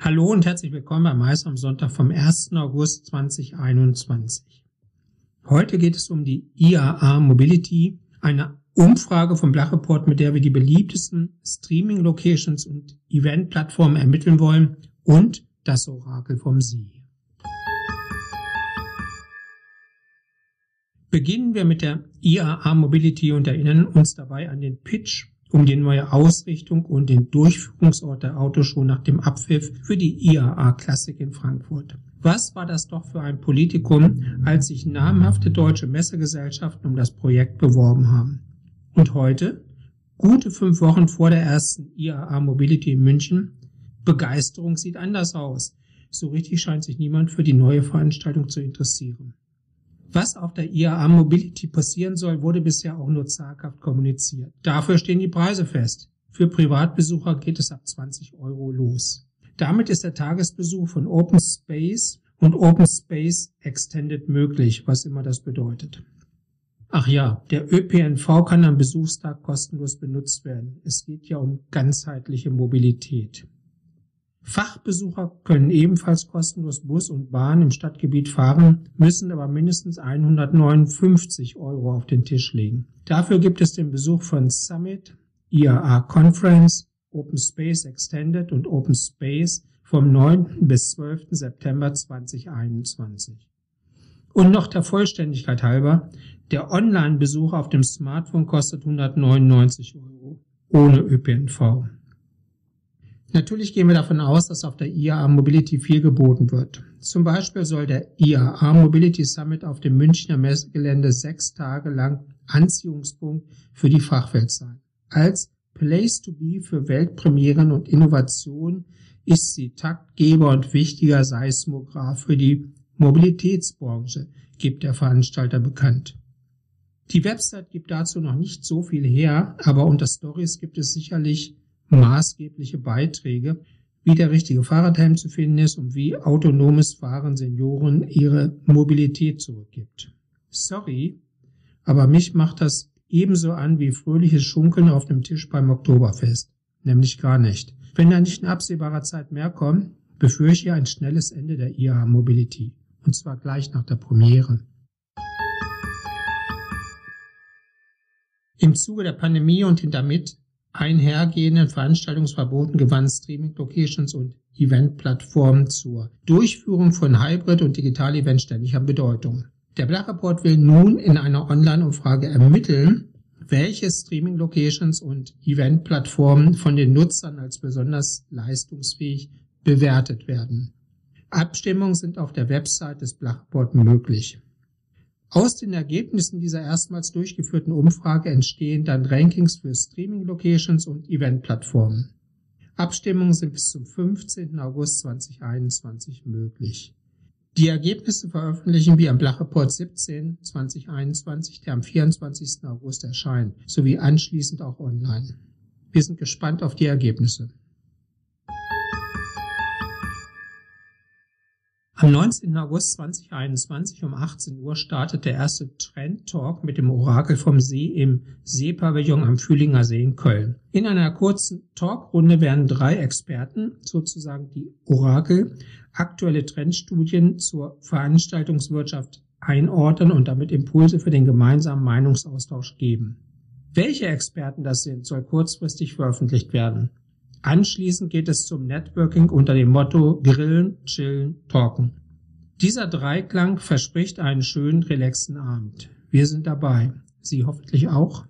Hallo und herzlich willkommen bei Mais am Sonntag vom 1. August 2021. Heute geht es um die IAA Mobility, eine Umfrage vom Blachreport, mit der wir die beliebtesten Streaming-Locations und Event-Plattformen ermitteln wollen und das Orakel vom Sie. Beginnen wir mit der IAA Mobility und erinnern uns dabei an den Pitch um die neue Ausrichtung und den Durchführungsort der Autoshow nach dem Abpfiff für die IAA Klassik in Frankfurt. Was war das doch für ein Politikum, als sich namhafte deutsche Messegesellschaften um das Projekt beworben haben. Und heute, gute fünf Wochen vor der ersten IAA Mobility in München, Begeisterung sieht anders aus. So richtig scheint sich niemand für die neue Veranstaltung zu interessieren. Was auf der IAA Mobility passieren soll, wurde bisher auch nur zaghaft kommuniziert. Dafür stehen die Preise fest. Für Privatbesucher geht es ab 20 Euro los. Damit ist der Tagesbesuch von Open Space und Open Space Extended möglich, was immer das bedeutet. Ach ja, der ÖPNV kann am Besuchstag kostenlos benutzt werden. Es geht ja um ganzheitliche Mobilität. Fachbesucher können ebenfalls kostenlos Bus und Bahn im Stadtgebiet fahren, müssen aber mindestens 159 Euro auf den Tisch legen. Dafür gibt es den Besuch von Summit, IAA Conference, Open Space Extended und Open Space vom 9. bis 12. September 2021. Und noch der Vollständigkeit halber, der Online-Besuch auf dem Smartphone kostet 199 Euro ohne ÖPNV. Natürlich gehen wir davon aus, dass auf der IAA Mobility viel geboten wird. Zum Beispiel soll der IAA Mobility Summit auf dem Münchner Messegelände sechs Tage lang Anziehungspunkt für die Fachwelt sein. Als Place to be für Weltpremieren und Innovation ist sie Taktgeber und wichtiger Seismograph für die Mobilitätsbranche, gibt der Veranstalter bekannt. Die Website gibt dazu noch nicht so viel her, aber unter Stories gibt es sicherlich maßgebliche Beiträge, wie der richtige Fahrradhelm zu finden ist und wie autonomes Fahren Senioren ihre Mobilität zurückgibt. Sorry, aber mich macht das ebenso an wie fröhliches Schunkeln auf dem Tisch beim Oktoberfest. Nämlich gar nicht. Wenn da nicht in absehbarer Zeit mehr kommt, befürchte ich ein schnelles Ende der IAA Mobility. Und zwar gleich nach der Premiere. Im Zuge der Pandemie und damit einhergehenden Veranstaltungsverboten gewann Streaming Locations und Eventplattformen zur Durchführung von Hybrid- und Digital-Events ständig an Bedeutung. Der Blachreport will nun in einer Online-Umfrage ermitteln, welche Streaming-Locations und Event-Plattformen von den Nutzern als besonders leistungsfähig bewertet werden. Abstimmungen sind auf der Website des Blachreport möglich. Aus den Ergebnissen dieser erstmals durchgeführten Umfrage entstehen dann Rankings für Streaming-Locations und Event-Plattformen. Abstimmungen sind bis zum 15. August 2021 möglich. Die Ergebnisse veröffentlichen wir am Blachreport 17 2021, der am 24. August erscheint, sowie anschließend auch online. Wir sind gespannt auf die Ergebnisse. Am 19. August 2021 um 18 Uhr startet der erste Trend Talk mit dem Orakel vom See im Seepavillon am Fühlinger See in Köln. In einer kurzen Talkrunde werden drei Experten, sozusagen die Orakel, aktuelle Trendstudien zur Veranstaltungswirtschaft einordnen und damit Impulse für den gemeinsamen Meinungsaustausch geben. Welche Experten das sind, soll kurzfristig veröffentlicht werden. Anschließend geht es zum Networking unter dem Motto Grillen, Chillen, Talken. Dieser Dreiklang verspricht einen schönen, relaxten Abend. Wir sind dabei. Sie hoffentlich auch.